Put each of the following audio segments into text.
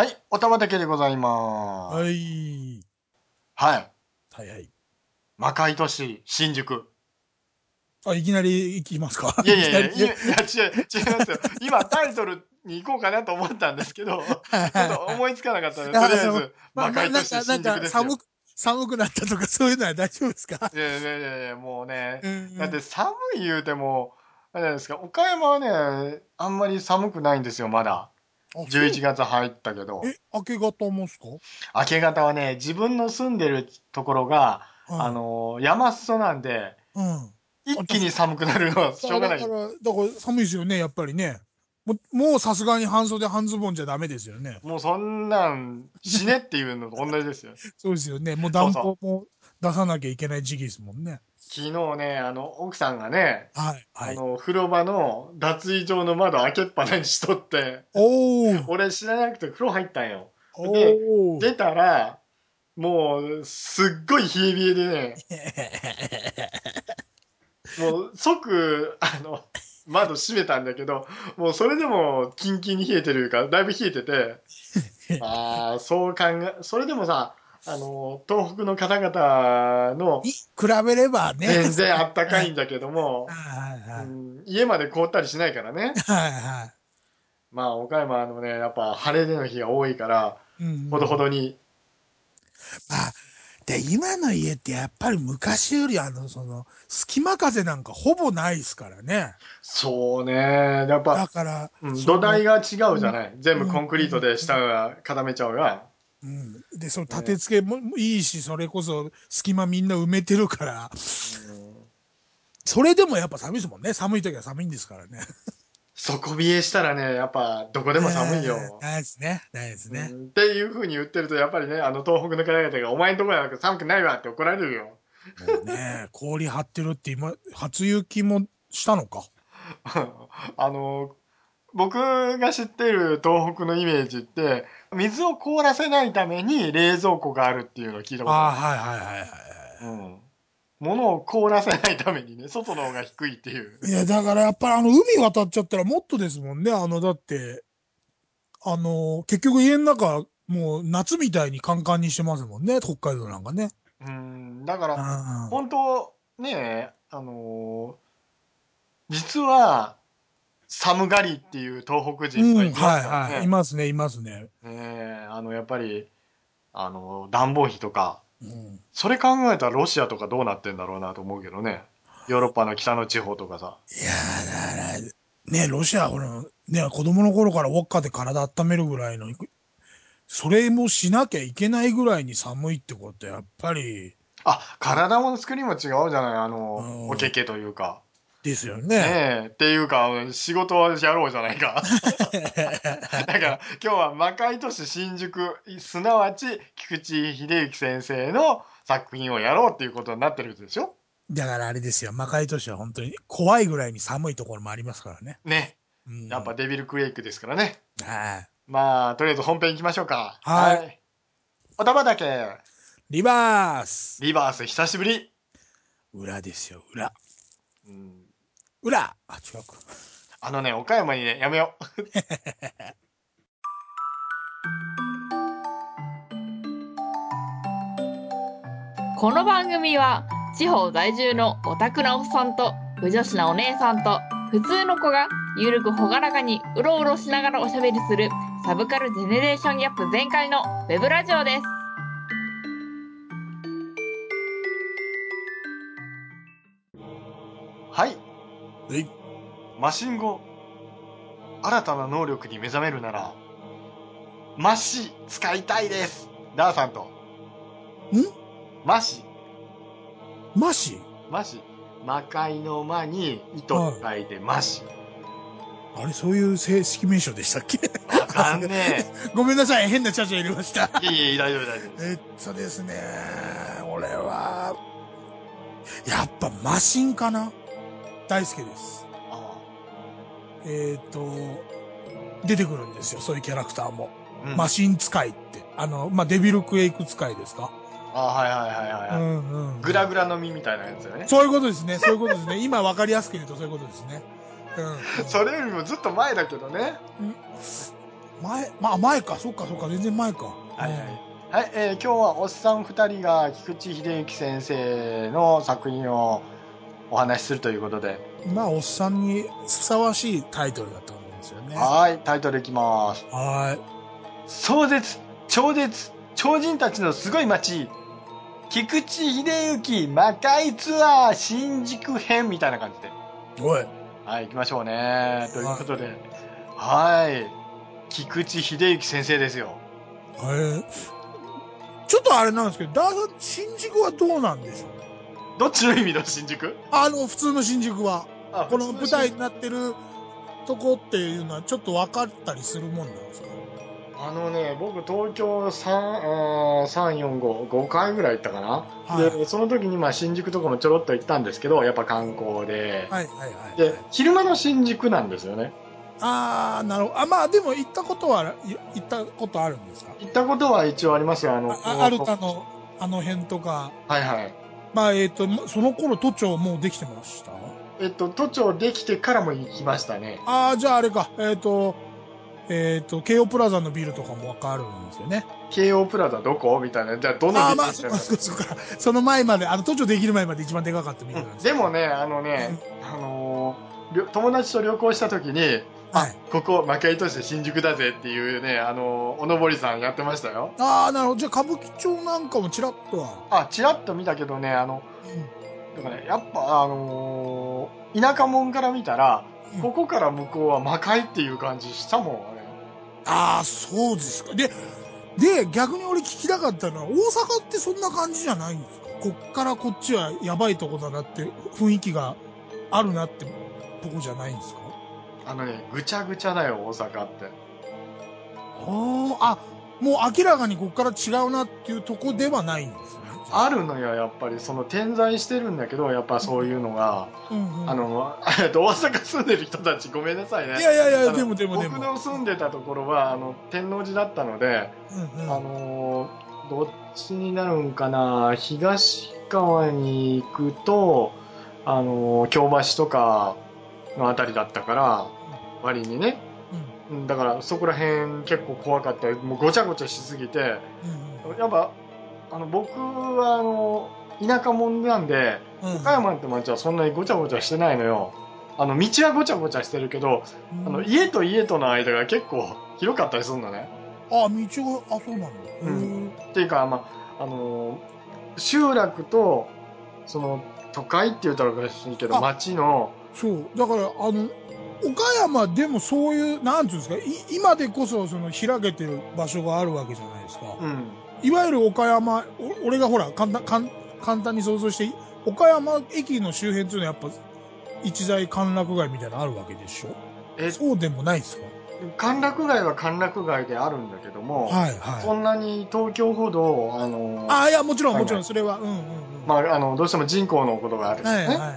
はい、おたまだけでございます。はい。はい。はい。はいはい。魔界都市、新宿。あ、いきなり行きますか？いやいやいや、いや、違う、違いますよ。今、タイトルに行こうかなと思ったんですけど、ちょっと思いつかなかったので、とりあえず、まあ魔界都市、新宿ですよ。寒く、寒くなったとかそういうのは大丈夫ですか？いやいやいやいや、もうねう、んだって寒い言うても、あれですか、岡山はね、あんまり寒くないんですよ、まだ。11月入ったけど。え、明け方もっすか？明け方はね、自分の住んでるところが、はいあの、山裾なんで、うん。一気に寒くなるのはしょうがないだか。ら、だから寒いですよね、やっぱりね。もう、もうさすがに半袖半ズボンじゃダメですよね。もうそんなん、死ねっていうのと同じですよ。そうですよね。もう暖房も出さなきゃいけない時期ですもんね。昨日ね、あの、奥さんがね、はい。はい。あの、風呂場の脱衣場の窓開けっぱなにしとって、おー俺知らなくて風呂入ったんよ。おでー出たら、もう、すっごい冷え冷えでね、もう即、あの、窓閉めたんだけど、もうそれでもキンキンに冷えてるから、だいぶ冷えてて、ああ、そう考え、それでもさ、あの、東北の方々のに比べればね。全然あったかいんだけども、家まで凍ったりしないからね。はいはまあ、岡山のね、やっぱ晴れの日が多いから、い。うん。ほどほどに。まあ、で、今の家ってやっぱり昔よりあの、その、隙間風なんかほぼないですからね。そうね、やっだぱ、から、うん土台が違うじゃない。全部コンクリートで下が固めちゃうが。うん。で、その立て付けもいいし、それこそ隙間みんな埋めてるから、それでもやっぱ寒いですもんね。寒い時は寒いんですからね。底冷えしたらね、やっぱどこでも寒いよ。えーないですね。ないですね。うんっていう風に言ってると、やっぱりね、あの東北の方々が、お前んとこやなく寒くないわって怒られるよ。もうね、氷張ってるって今、初雪もしたのか？あの、僕が知ってる東北のイメージって、水を凍らせないために冷蔵庫があるっていうのを聞いたことああ、あはいはいはいはい。る。うん。物を凍らせないためにね、外の方が低いっていう。いや、だからやっぱりあの、海渡っちゃったらもっとですもんね。あの、だって、あの、結局家の中、もう夏みたいにカンカンにしてますもんね。北海道なんかね。うん、だかうら、ん。本当ね、あのー実は、寒がりっていう東北人がいうん、ますからね。はいはい。いますね、いますね。ねえあの、やっぱり、あの、暖房費とか、うん。それ考えたらロシアとかどうなってんだろうなと思うけどね。ヨーロッパの北の地方とかさ。いやーだから、ね、ロシアはこの、ね、子供の頃からウォッカで体温めるぐらいの、それもしなきゃいけないぐらいに寒いってことはやっぱり、あ、体の作りも違うじゃないあうのん、おけけというか。ですよね。ねえ、っていうか、仕事はやろうじゃないか。だから、今日は魔界都市新宿、すなわち菊池秀幸先生の作品をやろうっていうことになってるでしょ？だからあれですよ、魔界都市は本当に怖いぐらいに寒いところもありますからね。ね。うん、やっぱデビルクレイクですからね。はい。まあ、とりあえず本編行きましょうか。はいおたまだけ、リバースリバース久しぶり。裏ですよ、裏。うん裏あ、違うか。あのね、岡山にね、やめよう。この番組は地方在住のオタクなおっさんと不女子なお姉さんと普通の子がゆるくほがらかにうろうろしながらおしゃべりするサブカルジェネレーションギャップ全開のウェブラジオです。マシン語。新たな能力に目覚めるなら、マシ使いたいです。ダーさんと。ん？マシ。マシ？マシ。魔界の魔に糸と書いてマシ。あれ、そういう正式名称でしたっけ？わかんね ごめんなさい、変なチャチャ入れました。え。いえいえ、大丈夫大丈夫。えっとですね、俺は、やっぱマシンかな大好きです。あえっ、と、出てくるんですよ、そういうキャラクターも。うんマシン使いって。あの、まあ、デビルクエイク使いですか、あはいはいはいはい、はいんうんグラグラの実みたいなやつよね。そういうことですね、そういうことですね。今わかりやすく言うとそういうことですね。うん。それよりもずっと前だけどね。前、まあ前か、そっかそっか、全然前か。はいはい。はい、えー今日はおっさん二人が菊池秀幸先生の作品をお話しするということで、うんまあ、おっさんにふさわしいタイトルだと思うんですよね。ははい、タイトルいきます。ーい。壮絶、超絶、超人たちのすごい街、菊池秀幸魔界ツアー新宿編みたいな感じで。おい。はい、行きましょうね。ということで、はい。菊池秀幸先生ですよ。えーちょっとあれなんですけど、ダーさん、新宿はどうなんでしょうどっちの意味の新宿？あの、普通の新宿は。あこの舞台になってるとこっていうのはちょっと分かったりするもんなんですか？あのね、僕東京3、あー3、4、5、5回ぐらい行ったかな？はいで、その時にまあ新宿とかもちょろっと行ったんですけど、やっぱ観光で。はいはいはい。で、昼間の新宿なんですよね。ああ、なるほど。あ、まあでも行ったことは、い行ったことあるんですか？行ったことは一応ありますよ。あの、あアルタのあの辺とか。はいはい。まあえっ、と、まその頃都庁もうできてました？えっと、都庁できてからも行きましたね。ああ、じゃああれか。えっ、と、えっ、と、京王プラザのビルとかもわかるんですよね。京王プラザどこ？みたいな。じゃあ、どのああ、ビルまあ、そっかそっかそっか。その前まで、あの、都庁できる前まで一番でかかったビルなんですでもね、あのね、あの友達と旅行した時に、はい。ここ、魔界都市新宿だぜっていうね、あのーおのぼりさんやってましたよ。ああ、なるほど。じゃあ歌舞伎町なんかもちらっとは？あ、ちらっと見たけどね、あの、だからね、やっぱ、あのー田舎者から見たら、うんここから向こうは魔界っていう感じしたもん、あれ。ああ、そうですか。で、で、逆に俺聞きたかったのは、大阪ってそんな感じじゃないんですか？こっからこっちはやばいとこだなって雰囲気があるなってとこじゃないんですか？あのね、ぐちゃぐちゃだよ、大阪って。ああ、あ、もう明らかにこっから違うなっていうとこではないんですね。あるのよ、やっぱり。その点在してるんだけど、やっぱそういうのが。うんうん、あの、えっと、大阪住んでる人たちごめんなさいね。いやいやいや、でもでもでも。僕の住んでたところは、あの、天王寺だったので、うんうんあのーどっちになるんかな、東側に行くと、あのー京橋とかのあたりだったから、割にね。うんだから、そこら辺結構怖かった。もうごちゃごちゃしすぎて、うんやっぱ、あの、僕は、あの、田舎者なんで、岡山って町はそんなにごちゃごちゃしてないのよ。あの、道はごちゃごちゃしてるけど、うんあの、家と家との間が結構 広かったりするんだね。あ、道が、あ、そうなんだ。うんっていうか、まあ、あのー集落と、その、都会って言ったらおかしいけど、あ町の、そう。だから、あの、岡山でもそういう、なんていうんですか、い今でこそその開けてる場所があるわけじゃないですか。うん。いわゆる岡山、お俺がほら、簡単、簡簡単に想像して、岡山駅の周辺っていうのはやっぱ、一大歓楽街みたいなのあるわけでしょ？え、そうでもないですか？歓楽街は歓楽街であるんだけども、はいはい。そんなに東京ほど、あのーああ、いや、もちろんはいもちろん、それは、うんうんうん。まあ、あの、どうしても人口のことがあるんですね。はいはいはいはい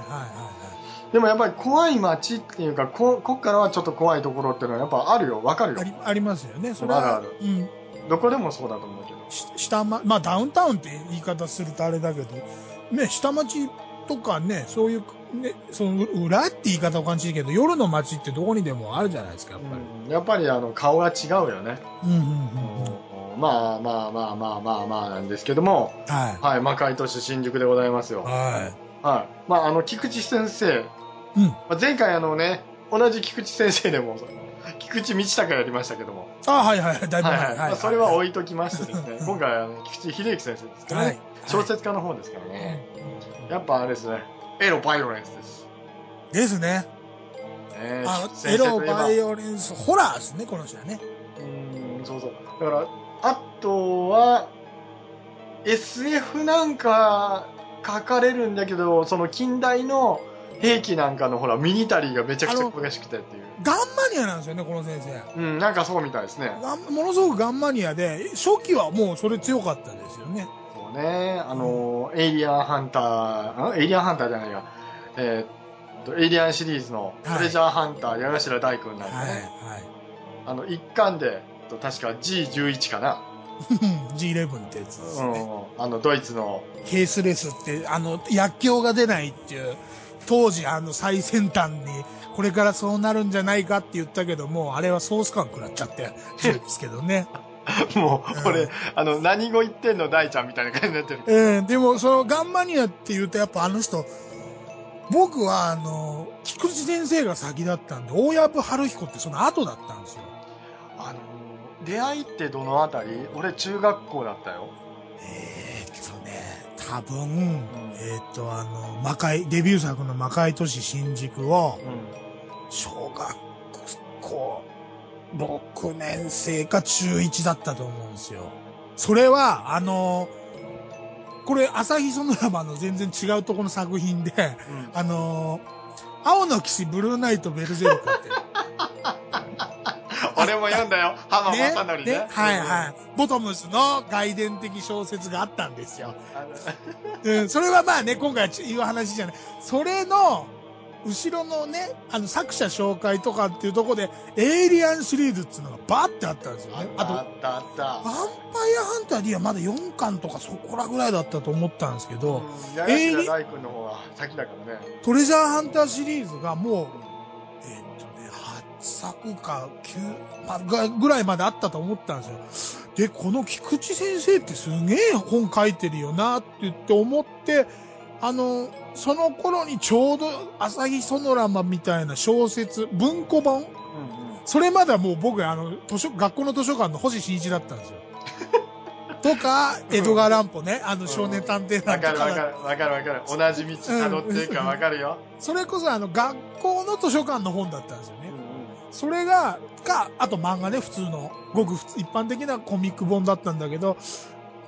でもやっぱり怖い街っていうか、こ、こっからはちょっと怖いところっていうのはやっぱあるよ。わかるよはい。あ。り、ありますよね。それは、あるあるうん。どこでもそうだと思うけど。し下ま、まあダウンタウンって言い方するとあれだけど、ね、下町とかね、そういう、ね、その裏って言い方を感じるけど、夜の街ってどこにでもあるじゃないですか、やっぱり。うん、やっぱりあの、顔が違うよね。うんうんうんうん。うんまあまあまあまあまあまあなんですけども、ははい、魔界都市新宿でございますよ。い。ははい。まあ、あの、菊池先生、い。うん。まあ前回あのね、同じ菊池先生でも、菊池道隆やりましたけども、あはいはいはい。だいぶ前。はいはい。まあ、それは置いいときましてですね、今回あの、菊池秀幸先生ですからね、はい。小説家の方ですからはいね、やっぱあれですね、エロバイオレンスです。ですね。ねあエロバイオレンス、ホラーですね、この人はね。うん、そうそう。だから、あとは、SF なんか書かれるんだけど、その近代の兵器なんかのほら、ミニタリーがめちゃくちゃ詳しくてっていう。ガンマニアなんですよね、この先生。うん、なんかそうみたいですね。ものすごくガンマニアで、初期はもうそれ強かったですよね。そうね。あの、エイリアンハンター、ん？エイリアンハンターじゃないや。えーっと、エイリアンシリーズのはいトレジャーハンター、矢頭大君なんかはい、ね。はあの、一巻で、と確か G11 かな。い。G11 ってやつですね。うん。あの、ドイツの、ケースレスって、あの、薬莢が出ないっていう、当時あの最先端に、これからそうなるんじゃないかって言ったけども、あれはソース感食らっちゃって、ですけどね。もう、うん俺、あの、何語言ってんの大ちゃんみたいな感じになってる。えー、でもそのガンマニアって言うとやっぱあの人、僕はあの、菊池先生が先だったんで、大藪春彦ってその後だったんですよ。あの、出会いってどのあたり？俺、中学校だったよ。えーっとね、多分、えーっとあの、魔界、デビュー作の魔界都市新宿を、うん。小学校6年生か中1だったと思うんですよ。それは、あの、これ、朝日ソノラマの全然違うところの作品で、うん。あの、青の騎士ブルーナイトベルゼルクって。俺も読んだよ。浜ね正則ね。ね？はいはい。ボトムスの外伝的小説があったんですよ。うん、それはまあね、今回言う話じゃない。それの、後ろのね、あの作者紹介とかっていうところで、エイリアンシリーズっていうのがバーってあったんですよね。あと、あったあったヴァンパイアハンター D はまだ4巻とかそこらぐらいだったと思ったんですけた。ど、うん八重大君の方が先だからね。トレジャーハンターシリーズがもう、えーっとね、8作か9、まあぐぐらいまであったと思ったんですよ。で、この菊池先生ってすげえ本書いてるよなって言って思って、あの、その頃にちょうど朝日ソノラマみたいな小説、文庫本うんうん。それまではもう僕、あの、図書、学校の図書館の星新一だったんですよ。とか、江戸川乱歩ね、あの少年探偵団とわかるわかか、るわかるわかる。同じ道辿っていくかわかるよ。それこそあの学校の図書館の本だったんですよね。それが、か、あと漫画ね、普通の、ごく普通一般的なコミック本だったんだけど、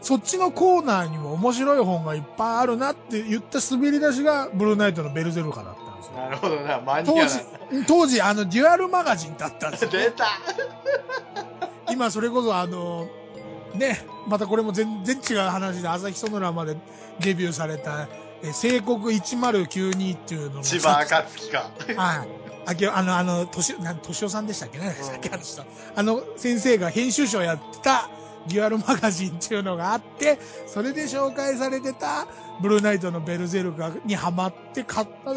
そっちのコーナーにも面白い本がいっぱいあるなって言った滑り出しが、ブルーナイトのベルゼルカだったんですよ。なるほどな、マニ当ア時、当時、あの、デュアルマガジンだったんですよ、出た今、それこそあの、ね、またこれも全然違う話で、朝日ソノラまでデビューされた、え、聖国1092っていうのが千葉暁か。はい。あきあの、あの、とし、なん、としおさんでしたっけね、うんさっき話した。あの、先生が編集長やってた、デュアルマガジンっていうのがあって、それで紹介されてた、ブルーナイトのベルゼルカにハマって買った、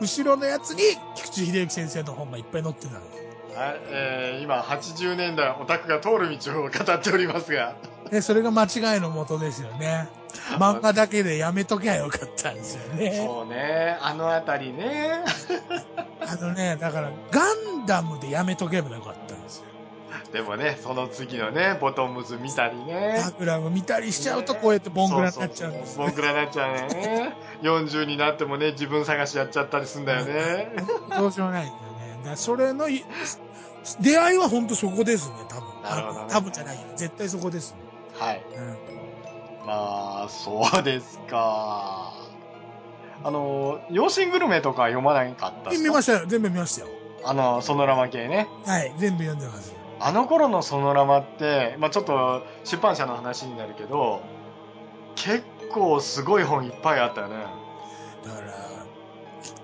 後ろのやつに、菊池秀幸先生の本がいっぱい載ってたんです。はい、えー、今、80年代、オタクが通る道を語っておりますが。で、それが間違いのもとですよね。漫画だけでやめときゃよかったんですよね。そうね、あのあたりね。あのね、だから、ガンダムでやめとけばよかったんですよ。でもね、その次のね、ボトムズ見たりね。ガグラム見たりしちゃうと、こうやってボングラになっちゃうんですそうそうそうボングラになっちゃうね。40になってもね、自分探しやっちゃったりすんだよね。どうしようもないんだよね。だそれのい、出会いは本当そこですね、多分。なるほどね多分じゃないよ。絶対そこですね。はい。うん。まあ、そうですか。あの、養子グルメとか読まなかった見ましたよ。全部見ましたよ。あの、ソノラマ系ね。はい。全部読んでます。あの頃のソノラマって、まあちょっと出版社の話になるけど、結構すごい本いっぱいあったよね。だから、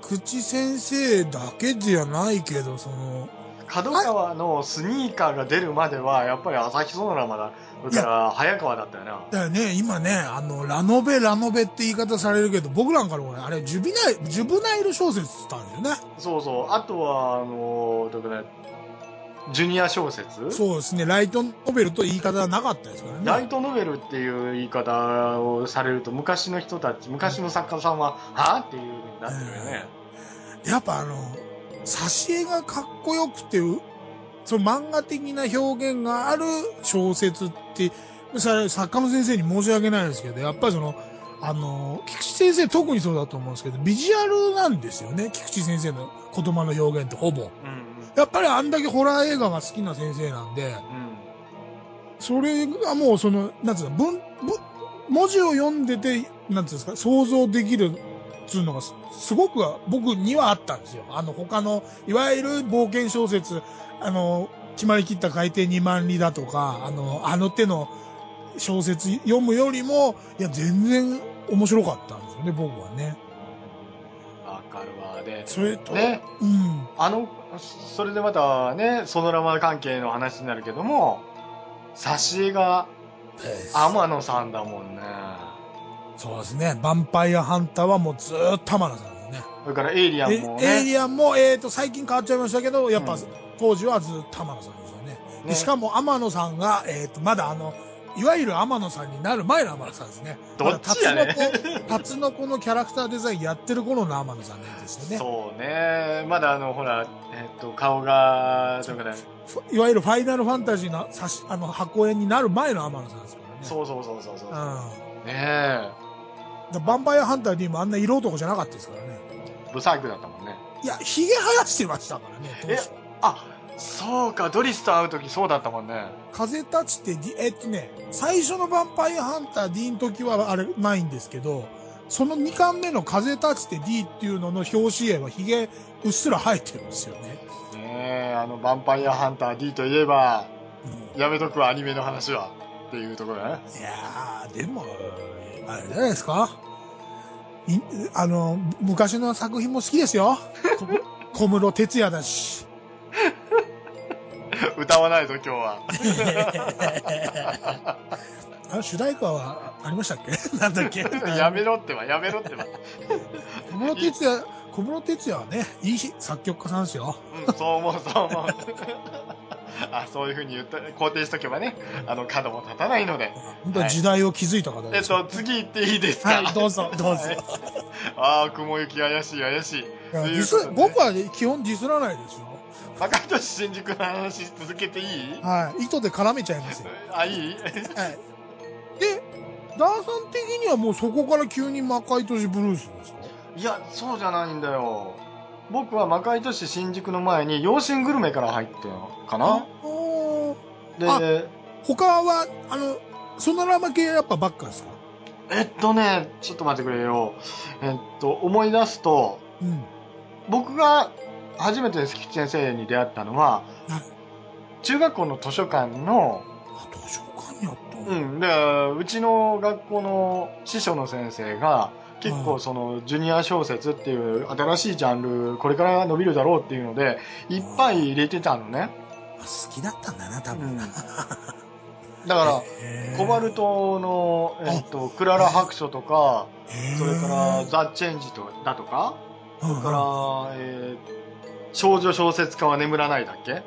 菊池先生だけじゃないけど、その、角川のスニーカーが出るまでは、やっぱり朝日ソノラマだ。それから早川だったよな。だからね、今ね、あの、ラノベ、ラノベって言い方されるけど、僕なんかのね、あれ、ジュビナイル、ジュブナイル小説って言ったんだよね。そうそう。あとは、あの、どこだジュニア小説？そうですね、ライトノベルと言い方はなかったですからね。ライトノベルっていう言い方をされると、昔の人たち、昔の作家さんは、はぁ？っていう風になってるよね。やっぱあの、挿絵がかっこよくて、う？その漫画的な表現がある小説って、さ作家の先生に申し訳ないですけど、やっぱりその、あの、菊池先生特にそうだと思うんですけど、ビジュアルなんですよね。菊池先生の言葉の表現ってほぼ。うんやっぱりあんだけホラー映画が好きな先生なんで、うん。うん。それがもうその、なんつうの、文、文、文字を読んでて、なんつうんですか、想像できるっつうのがす、すごく僕にはあったんですよ。あの、他の、いわゆる冒険小説、あの、決まりきった海底2万里だとか、あの、あの手の小説読むよりも、いや、全然面白かったんですよね、僕はね。わかるわ。で、それと、ね、うん。あの、それでまたね、ソノラマ関係の話になるけども、挿絵が天野さんだもんね。そうですね。ヴァンパイアハンターはもうずーっと玉名さんですね。うそれからエイリアンえもね。エイリアンも、えっ、と、最近変わっちゃいましたけど、やっぱ、うん当時はずっと天野さんですよね。でねしかも天野さんが、えっ、と、まだあの、いわゆる天野さんになる前の天野さんですね。どっちやねタツノコ、のキャラクターデザインやってる頃の天野さんなんですよね。そうね。まだあの、ほら、えっと、顔が、というかね、ふいわゆるファイナルファンタジーの差し、あの、箱絵になる前の天野さんですからね。そうそうそうそうそう。うん。ねえ。だヴァンパイアハンター D もあんな色男じゃなかったですからね。ブサイクだったもんね。いや、髭生やしてましたからね、当初。あ、そうか、ドリスと会うときそうだったもんね。風立ちって D、えっとね、最初のヴァンパイアハンター D の時はあれないんですけど、その2巻目の風立ちて D っていうのの表紙絵は髭うっすら生えてるんですよね。ねえ、あの、ヴァンパイアハンター D といえば、うんやめとくわ、アニメの話は。っていうところだね。いやー、でも、あれじゃないですか？いあの、昔の作品も好きですよ。こ小室哲也だし。歌わないと今日は。あ主題歌はありましたっけ？なんだっけ？やめろってば、やめろってば。小室哲也、小室哲也はね、いい作曲家さんですよ。うん、そう思う、そう思う。あ、そういうふうに言った、肯定しとけばね、あの、角も立たないので。本当は時代を築いた方えっですよ。と、次行っていいですか？はい、どうぞ、どうぞ。はいああ、雲行き怪しい、怪しい。僕は基本ディスらないですよ。赤都市新宿の話続けていい？はい。糸で絡めちゃいますよ。あ、いい？はい。で、ダーさん的にはもうそこから急に魔界都市ブルースですか？いや、そうじゃないんだよ。僕は魔界都市新宿の前に、養心グルメから入ったのかな。で、他は、あの、ソノラマ系やっぱばっかですか？えっとね、ちょっと待ってくれよ。えっと、思い出すと、うん。僕が初めて関木先生に出会ったのははい、中学校の図書館の、あ、図書館にあったの？うん、で、うちの学校の師匠の先生が、結構その、ジュニア小説っていう新しいジャンル、これから伸びるだろうっていうので、いっぱい入れてたのね。あ好きだったんだな、多分。うん。だから、コバルトの、えっと、クララ白書とか、それから、ザ・チェンジとだとか、それから、えー少女小説家は眠らないだっけ？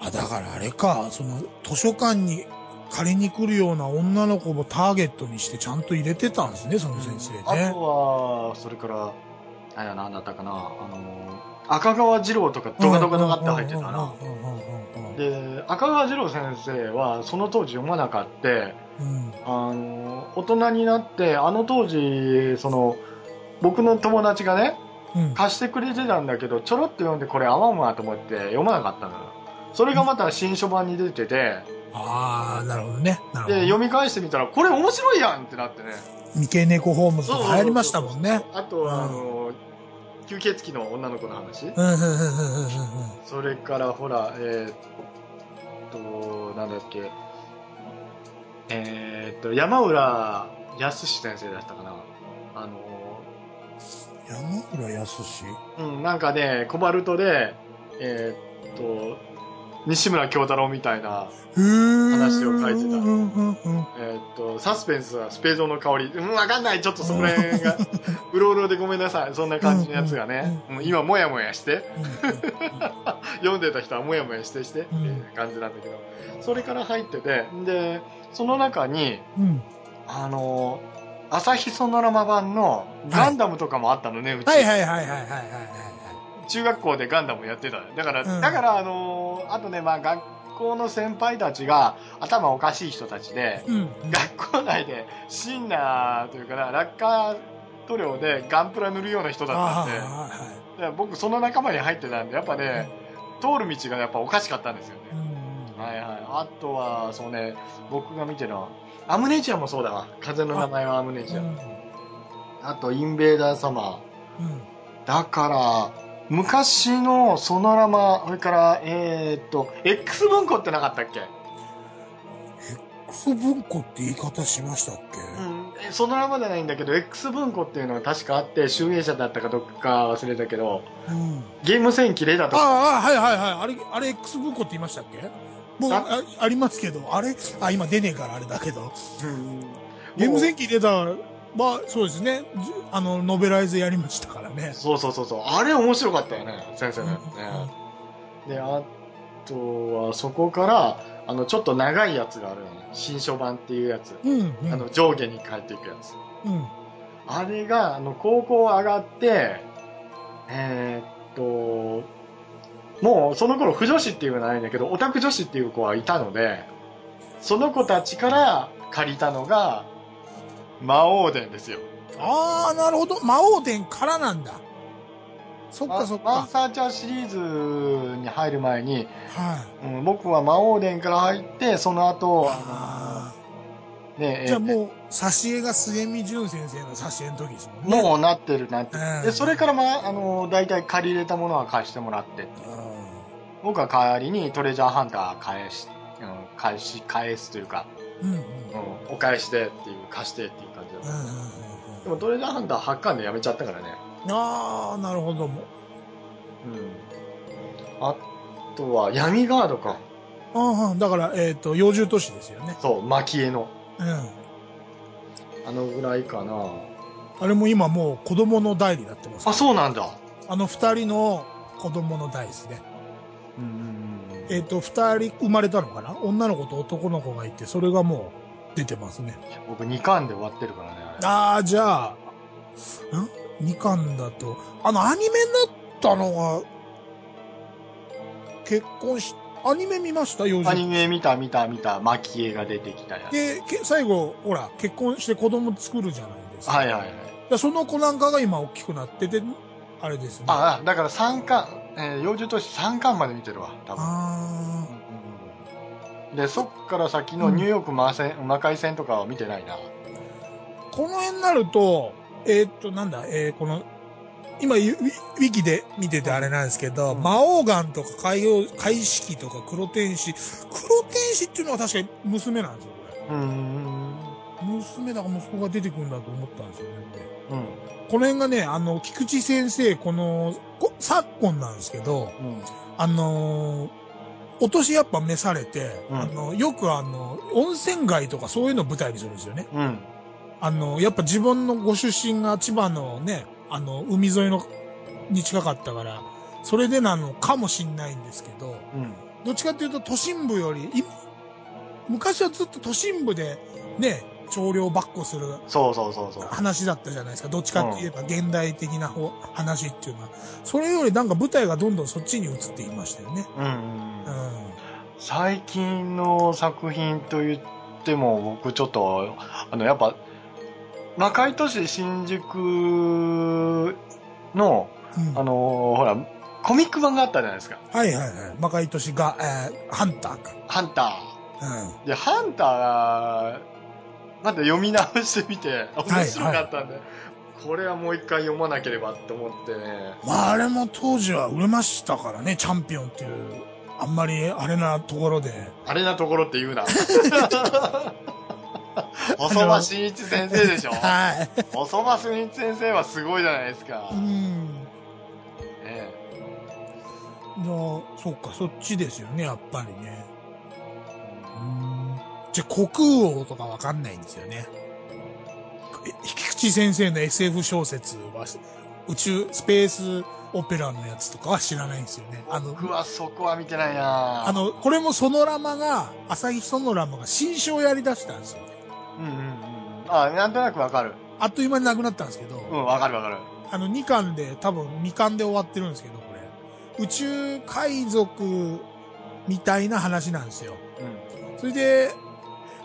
あ、だからあれか、その、図書館に借りに来るような女の子をターゲットにしてちゃんと入れてたんですね、その先生ね。あとは、それから、あれは何だったかな、あの、赤川次郎とかドカドカドカって入ってたな。うんうんうんうんうんうんで、赤川次郎先生はその当時読まなかって、うんあの、大人になって、あの当時、その、僕の友達がね、うん貸してくれてたんだけど、ちょろっと読んでこれ合わんわと思って読まなかったのよ。それがまた新書版に出てて、ああ、なるほどね。なるほどで、読み返してみたら、これ面白いやんってなってね。三毛猫ホームズとか流行りましたもんね。あとは、うんあの、吸血鬼の女の子の話。それから、ほら、えーっと、なんだっけ、えーっと、山浦康先生だったかな。あの、山浦康うん、なんかね、コバルトで、えーっと、西村京太郎みたいな、話を書いてた。えーっと、サスペンスはスペードの香り。うん、わかんない。ちょっとそこら辺が、うろうろでごめんなさい。そんな感じのやつがね、うんもう今もやもやして、うん読んでた人はもやもやしてしてっていう感じなんだけど、それから入ってて、で、その中に、うん。あの、朝日ソノラマ版のガンダムとかもあったのね、うち。はいはいはいはいはいはいはい。中学校でガンダムやってたのだから、うんだからあのあとね、まあ学校の先輩たちが頭おかしい人たちで、うん。学校内でシンナーというかな、落下塗料でガンプラ塗るような人だったんで、ああ、はい僕その仲間に入ってたんで、やっぱね、通る道がやっぱおかしかったんですようね。ん。はいはい。あとは、そうね、僕が見てるのは、アムネジアもそうだわ。風の名前はアムネジア。うん。あと、インベーダーサマうん。ー。だから、昔のソノラマ、それから、えーっと、X 文庫ってなかったっけ？クソ文庫って言い方しましたっけ？うん。えソノラマじゃないんだけど、X 文庫っていうのは確かあって、集英社だったかどっか忘れたけど、うん。ゲーム戦記レダとか、ああ、はいはいはい。あれ、あれ X 文庫って言いましたっけ？もう、あ？あありますけど、あれ？あ、今出ねえからあれだけど。うんゲーム戦記出たまあ、そうですね。じあの、ノベライズやりましたからね。そうそうそうそう。あれ面白かったよね、先生うんのやつね。で、あとは、そこから、あの、ちょっと長いやつがあるよね。新書版っていうやつ。うん、うん。あの、上下に変えていくやつ。うん。あれが、あの、高校上がって、えーっと、もうその頃不女子っていうのはないんだけど、オタク女子っていう子はいたので、その子たちから借りたのが、魔王伝ですよ。ああ、なるほど。魔王伝からなんだ。そっマかそっか。マンサーチャーシリーズに入る前に、はい。うん、僕は魔王伝から入って、その後、ああの、ね、ーじゃあう、もう、挿絵が末見淳先生の挿絵の時ですもんね。もうなってるなってる。うんで、それからまあ、あの、大体借り入れたものは貸してもらって、う僕は代わりにトレジャーハンター返し、うん、返し、返すというか、ん。うん。うん。うん、お返しでっていう、貸してっていう感じだった。うんうんうんでもトレジャーハンター8巻でやめちゃったからね。うん。ああ、なるほど。もうん。あとは、闇ガードか。ああ、だから、えっ、と、幼獣都市ですよね。そう、蒔絵の。うん。あのぐらいかな。あれも今もう子供の代になってます。あ、そうなんだ。あの二人の子供の代ですね。うんうんうん。えっ、と、二人生まれたのかな？女の子と男の子がいて、それがもう出てますね。僕2巻で終わってるからね。あれああ、じゃあ、ん？二巻だと、あの、アニメになったのが、結婚し、アニメ見ました？幼ア児ニメ見た見た見た、蒔絵が出てきたやつ。で、け最後、ほら、結婚して子供作るじゃないですか。はいはいはい。でその子なんかが今大きくなってて、あれですね。あ、あだから3巻、えー、幼獣都市3巻まで見てるわ、多分。で、そっから先のニューヨーク魔戦魔界戦とかは見てないな。ーこの辺になると、えーっと、なんだ、えーこの、今、ウィウィキで見ててあれなんですけど、うん魔王ガンとか海洋、海式とか黒天使、黒天使っていうのは確かに娘なんですよ、こうーん。れ。娘だから息子が出てくるんだと思ったんですよね。うん。この辺がね、あの、菊池先生、この、こ昨今なんですけど、うん。あのーお年やっぱ召されて、うんあの、よくあの、温泉街とかそういうのを舞台にするんですよね。うん。あの、やっぱ自分のご出身が千葉のね、あの、海沿いの、に近かったから、それでなのかもしんないんですけど、うん。どっちかっていうと都心部より、い昔はずっと都心部で、ね、長領ばっこするそうそうそうそう。話だったじゃないですか。どっちかって言えば現代的な方話っていうのは。それよりなんか舞台がどんどんそっちに移っていましたよね。うんうん。最近の作品と言っても、僕ちょっと、あの、やっぱ、魔界都市新宿の、うんあのほら、コミック版があったじゃないですか。はいはいはい。魔界都市が、えー、ハンターか。ハンタうん。ー。で、ハンターが、また読み直してみて、面白かったんで、これはもう一回読まなければって思ってね。まああれも当時は売れましたからね、チャンピオンっていう、あんまりあれなところで。あれなところって言うな。細間真一先生でしょ はい。細間真一先生はすごいじゃないですか。うん。ねじゃあ、そっか、そっちですよね、やっぱりね。うん。じゃあ、虚空王とかわかんないんですよね。え菊池先生の SF 小説は、宇宙、スペースオペラのやつとかは知らないんですよね。あの、僕はそこは見てないなあ、の、これもソノラマが、朝日ソノラマが新書をやり出したんですよ。うんうんうん。あ、なんとなくわかる。あっという間になくなったんですけど、うん、わかるわかる。あの、2巻で、多分2巻で終わってるんですけど、これ。宇宙海賊みたいな話なんですよ。うん。それで、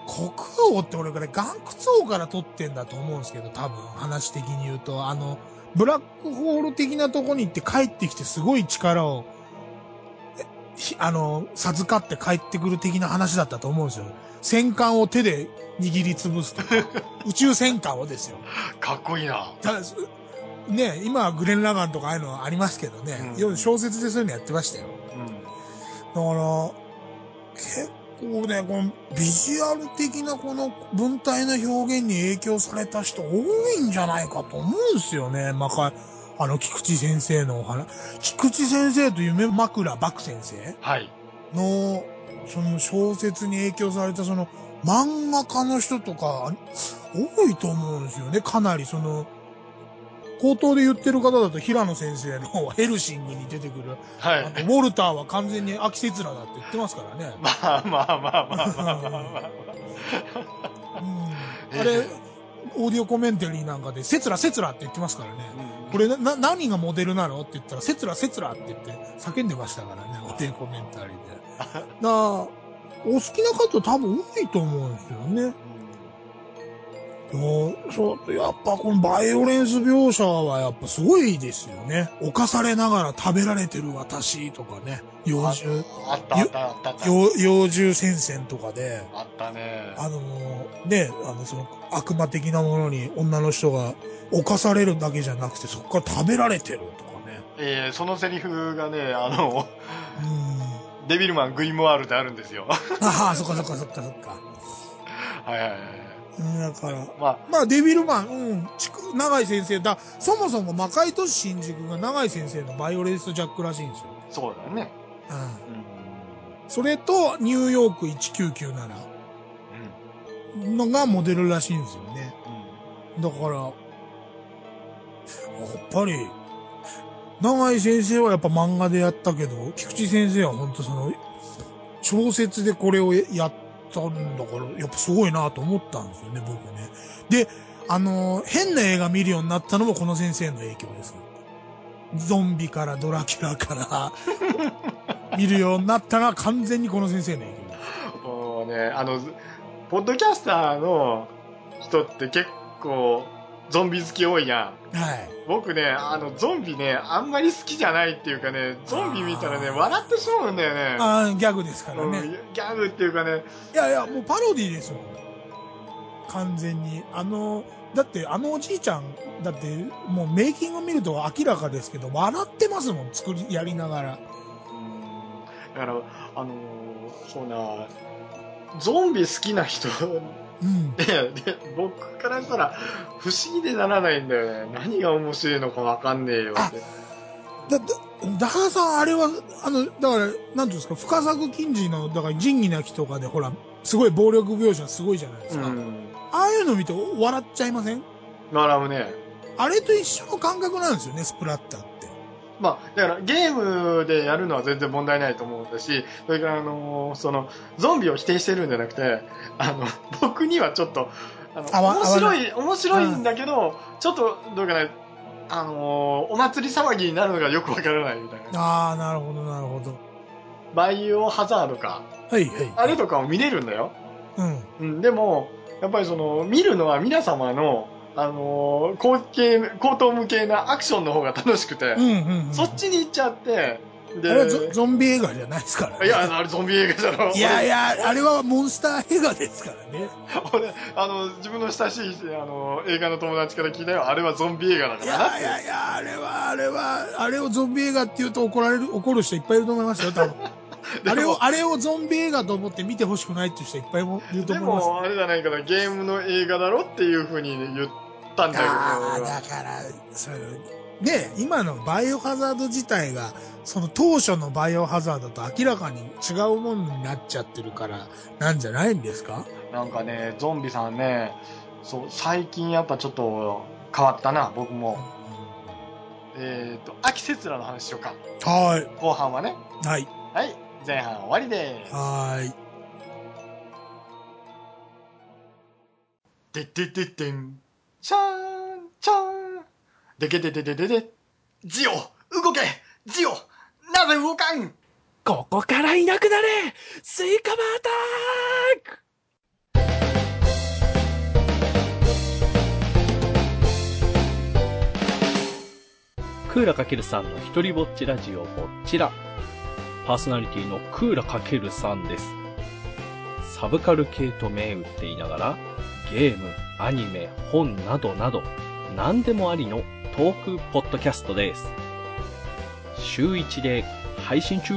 国王って俺これ、岩窟王から取ってんだと思うんですけど、多分話的に言うと、あの、ブラックホール的なとこに行って帰ってきてすごい力を、あの、授かって帰ってくる的な話だったと思うんですよ。戦艦を手で握りつぶすとか、宇宙戦艦をですよ。かっこいいな。ただすね、今はグレン・ラガンとかああいうのありますけどね、うん要は小説でそういうのやってましたよ。うん。だから、結構ね、このビジュアル的なこの文体の表現に影響された人多いんじゃないかと思うんですよね。まか、あの、菊池先生のお話。菊池先生と夢枕漠先生？はい。の、その小説に影響されたその漫画家の人とか、多いと思うんですよね。かなりその、口頭で言ってる方だと平野先生のヘルシングに出てくる、はい。あのウォルターは完全に秋節らだって言ってますからね。まあまあまあまあまあまあまあ。うん、あれ、オーディオコメンタリーなんかで、セツラセツラって言ってますからね。これな、な何がモデルなのって言ったら、セツラセツラって言って叫んでましたからね、オーディオコメンタリーで。だから、お好きな方多分多いと思うんですよね。そう、そう、やっぱこのバイオレンス描写はやっぱすごいですよね。犯されながら食べられてる私とかね。幼獣、あったあったあったあった。幼幼獣戦線とかで。あったね。あのね、あの、その、悪魔的なものに女の人が犯されるだけじゃなくて、そこから食べられてるとかね。えー、そのセリフがね、あの、うん。デビルマングリモワールであるんですよ。ああ、そっかそっかそっかそっか。はいはいはい。うんだから、まあ、まあ、デビルマン、うん、ちく長井先生だ、そもそも魔界都市新宿が長井先生のバイオレンスジャックらしいんですよ。そうだね。うん。うん。それと、ニューヨーク1997のがモデルらしいんですよね。うん。だから、やっぱり、長井先生はやっぱ漫画でやったけど、菊池先生は本当その、小説でこれをやったんだから、やっぱすごいなと思ったんですよね、僕ね。で、あのー変な映画見るようになったのもこの先生の影響です。ゾンビからドラキュラから 見るようになったのは完全にこの先生の影響です。もうね、あの、ポッドキャスターの人って結構、ゾンビ好き多いやん。はい。僕ね、あの、ゾンビね、あんまり好きじゃないっていうかね、ゾンビ見たらね、笑ってしまうんだよね。あーギャグですからね。うんギャグっていうかね、いやいや、もうパロディですもん。完全に。あの、だってあのおじいちゃん、だってもうメイキング見ると明らかですけど、笑ってますもん、作り、やりながら。だから、あのーそうな、ゾンビ好きな人うん。で、で僕からしたら不思議でならないんだよね。何が面白いのかわかんねえよって。だ、だ、ダハさん、あれは、あの、だから、なんていうんですか、深作金次の、だから仁義なきとかで、ほら、すごい暴力描写すごいじゃないですか。うん。ああいうの見て笑っちゃいません？笑うね。あれと一緒の感覚なんですよね、スプラッターって。まあ、だからゲームでやるのは全然問題ないと思うんだし、それからあのーその、ゾンビを否定してるんじゃなくて、あの、僕にはちょっと、面白い、面白いんだけど、ちょっと、どうかな、あのーお祭り騒ぎになるのがよくわからないみたいな。ああ、なるほど、なるほど。バイオハザードか。はい、はい。あれとかを見れるんだよ。うん。うん、でも、やっぱりその、見るのは皆様の、あのー高系、高等無形なアクションの方が楽しくて、うん、うん、うん。そっちに行っちゃって、で、あれはゾゾンビ映画じゃないですからね。いや、あれゾンビ映画じゃろ。いやいや、あれはモンスター映画ですからね。俺、俺あの、自分の親しい、あの、映画の友達から聞いたよ。あれはゾンビ映画だかいらなって。やいやいや、あれは、あれは、あれをゾンビ映画って言うと怒られる、怒る人いっぱいいると思いますよ、多分。あれを、あれをゾンビ映画と思って見てほしくないっていう人いっぱいもいるとで思います。も、あれじゃないかな、ゲームの映画だろっていうふうに言ったんだけどああ、だから、それ、ね、今のバイオハザード自体が、その当初のバイオハザードと明らかに違うものになっちゃってるから、なんじゃないんですか？なんかね、ゾンビさんね、そう、最近やっぱちょっと変わったな、僕も。えっ、と、秋節らの話しようか。は後半はね。い。はい。はい、前半終わりです。はーい。でってってってん。ちゃーん、ちゃーん。でけででででで。ジオ、動けジオ、なぜ動かんここからいなくなれスイカバーアタッククーラかけるさんの一人ぼっちラジオこちら。パーソナリティのクーラかけるさんです。サブカル系と銘打っていながら、ゲーム、アニメ、本などなど、何でもありのトークポッドキャストです。週1で配信中